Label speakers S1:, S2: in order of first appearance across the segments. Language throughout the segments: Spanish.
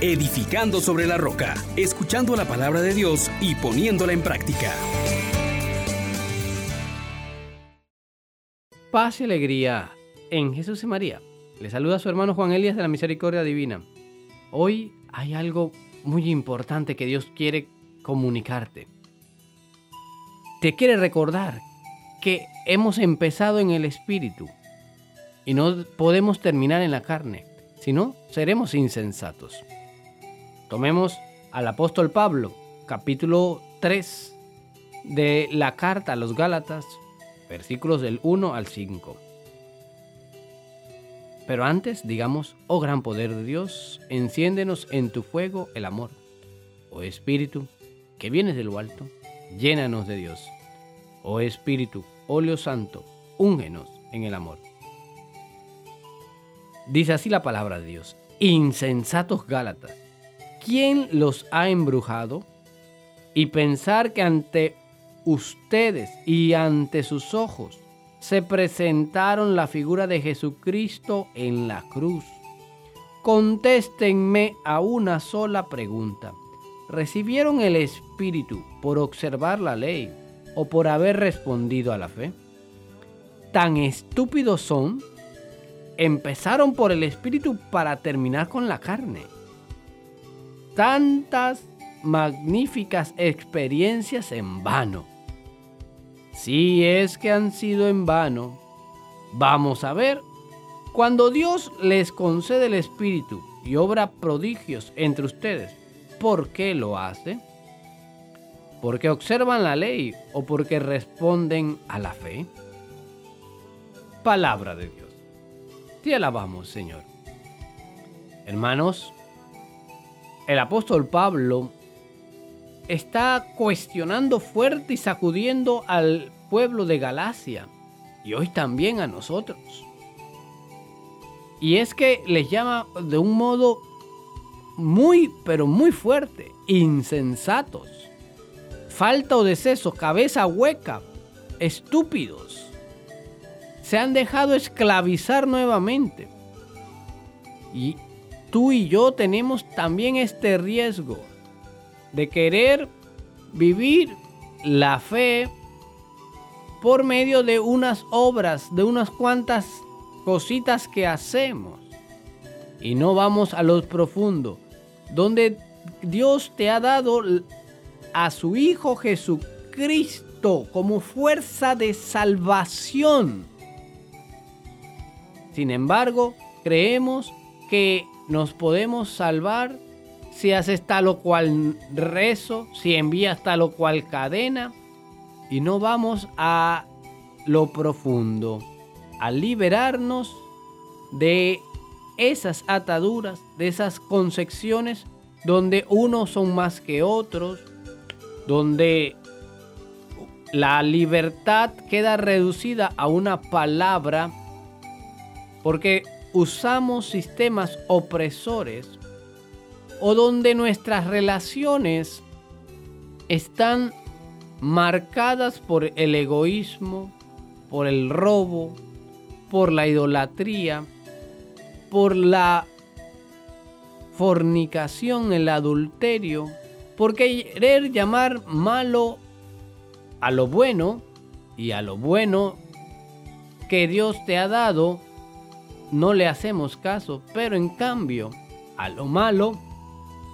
S1: edificando sobre la roca, escuchando la palabra de Dios y poniéndola en práctica.
S2: Paz y alegría en Jesús y María. Le saluda a su hermano Juan Elias de la Misericordia Divina. Hoy hay algo muy importante que Dios quiere comunicarte. Te quiere recordar que hemos empezado en el Espíritu y no podemos terminar en la carne, si no, seremos insensatos. Tomemos al apóstol Pablo, capítulo 3 de la carta a los Gálatas, versículos del 1 al 5. Pero antes, digamos, oh gran poder de Dios, enciéndenos en tu fuego el amor. Oh Espíritu, que vienes de lo alto, llénanos de Dios. Oh Espíritu, óleo santo, úngenos en el amor. Dice así la palabra de Dios. Insensatos Gálatas, ¿quién los ha embrujado? Y pensar que ante ustedes y ante sus ojos se presentaron la figura de Jesucristo en la cruz. Contéstenme a una sola pregunta. ¿Recibieron el Espíritu por observar la ley o por haber respondido a la fe? ¿Tan estúpidos son? Empezaron por el Espíritu para terminar con la carne. Tantas magníficas experiencias en vano. Si es que han sido en vano, vamos a ver, cuando Dios les concede el Espíritu y obra prodigios entre ustedes, ¿por qué lo hace? ¿Porque observan la ley o porque responden a la fe? Palabra de Dios. Te alabamos, Señor. Hermanos, el apóstol Pablo está cuestionando fuerte y sacudiendo al pueblo de Galacia y hoy también a nosotros. Y es que les llama de un modo muy, pero muy fuerte, insensatos, falta o deceso, cabeza hueca, estúpidos. Se han dejado esclavizar nuevamente. Y tú y yo tenemos también este riesgo de querer vivir la fe por medio de unas obras, de unas cuantas cositas que hacemos. Y no vamos a lo profundo, donde Dios te ha dado a su Hijo Jesucristo como fuerza de salvación. Sin embargo, creemos que nos podemos salvar si haces tal o cual rezo, si envías tal o cual cadena, y no vamos a lo profundo, a liberarnos de esas ataduras, de esas concepciones donde unos son más que otros, donde la libertad queda reducida a una palabra, porque usamos sistemas opresores o donde nuestras relaciones están marcadas por el egoísmo, por el robo, por la idolatría, por la fornicación, el adulterio, por querer llamar malo a lo bueno y a lo bueno que Dios te ha dado, no le hacemos caso, pero en cambio a lo malo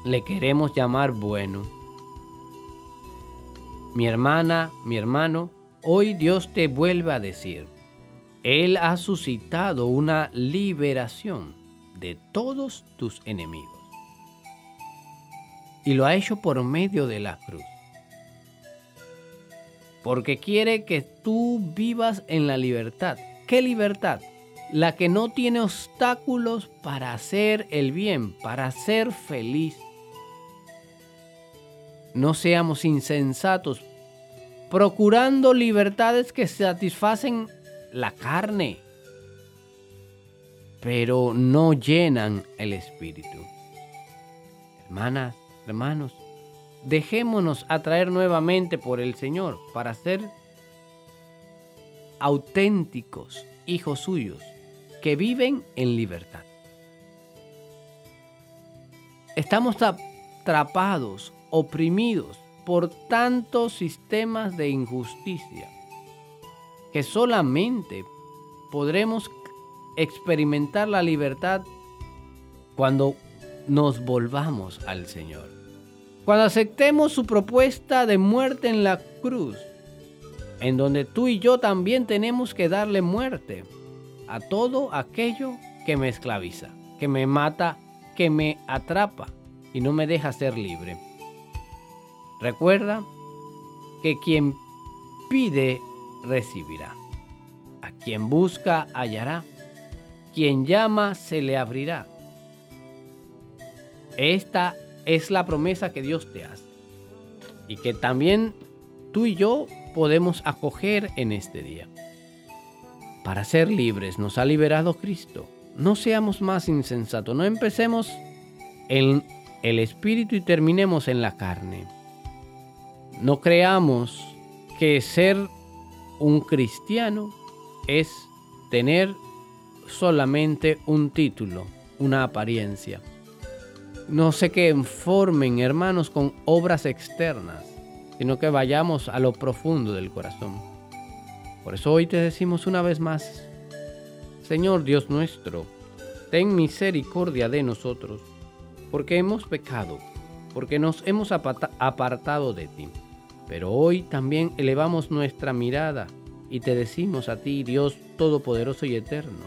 S2: le queremos llamar bueno. Mi hermana, mi hermano, hoy Dios te vuelve a decir, Él ha suscitado una liberación de todos tus enemigos. Y lo ha hecho por medio de la cruz. Porque quiere que tú vivas en la libertad. ¿Qué libertad? La que no tiene obstáculos para hacer el bien, para ser feliz no seamos insensatos, procurando libertades que satisfacen la carne, pero no llenan el espíritu. Hermanas, hermanos, dejémonos atraer nuevamente por el Señor para ser auténticos hijos suyos que viven en libertad. estamos atrapados, oprimidos por tantos sistemas de injusticia que solamente podremos experimentar la libertad cuando nos volvamos al Señor. Cuando aceptemos su propuesta de muerte en la cruz, en donde tú y yo también tenemos que darle muerte a todo aquello que me esclaviza, que me mata, que me atrapa y no me deja ser libre. Recuerda que quien pide, recibirá. A quien busca, hallará. Quien llama, se le abrirá. Esta es la promesa que Dios te hace y que también tú y yo podemos acoger en este día. Para ser libres nos ha liberado Cristo. No seamos más insensatos, no empecemos en el espíritu y terminemos en la carne. No creamos que ser un cristiano es tener solamente un título, una apariencia. No se que formen, hermanos, con obras externas, sino que vayamos a lo profundo del corazón. Por eso hoy te decimos una vez más, Señor Dios nuestro, ten misericordia de nosotros, porque hemos pecado, porque nos hemos apartado de ti. Pero hoy también elevamos nuestra mirada y te decimos a ti, Dios Todopoderoso y Eterno,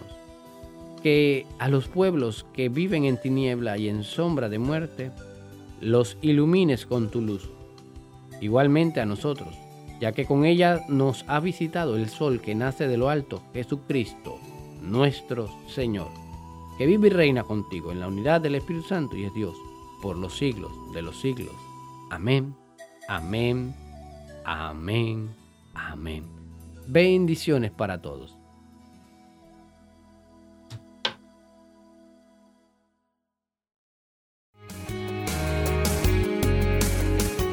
S2: que a los pueblos que viven en tiniebla y en sombra de muerte, los ilumines con tu luz. Igualmente a nosotros, ya que con ella nos ha visitado el sol que nace de lo alto, Jesucristo, nuestro Señor, que vive y reina contigo en la unidad del Espíritu Santo y es Dios, por los siglos de los siglos. Amén, amén Amén. Amén. Bendiciones para todos.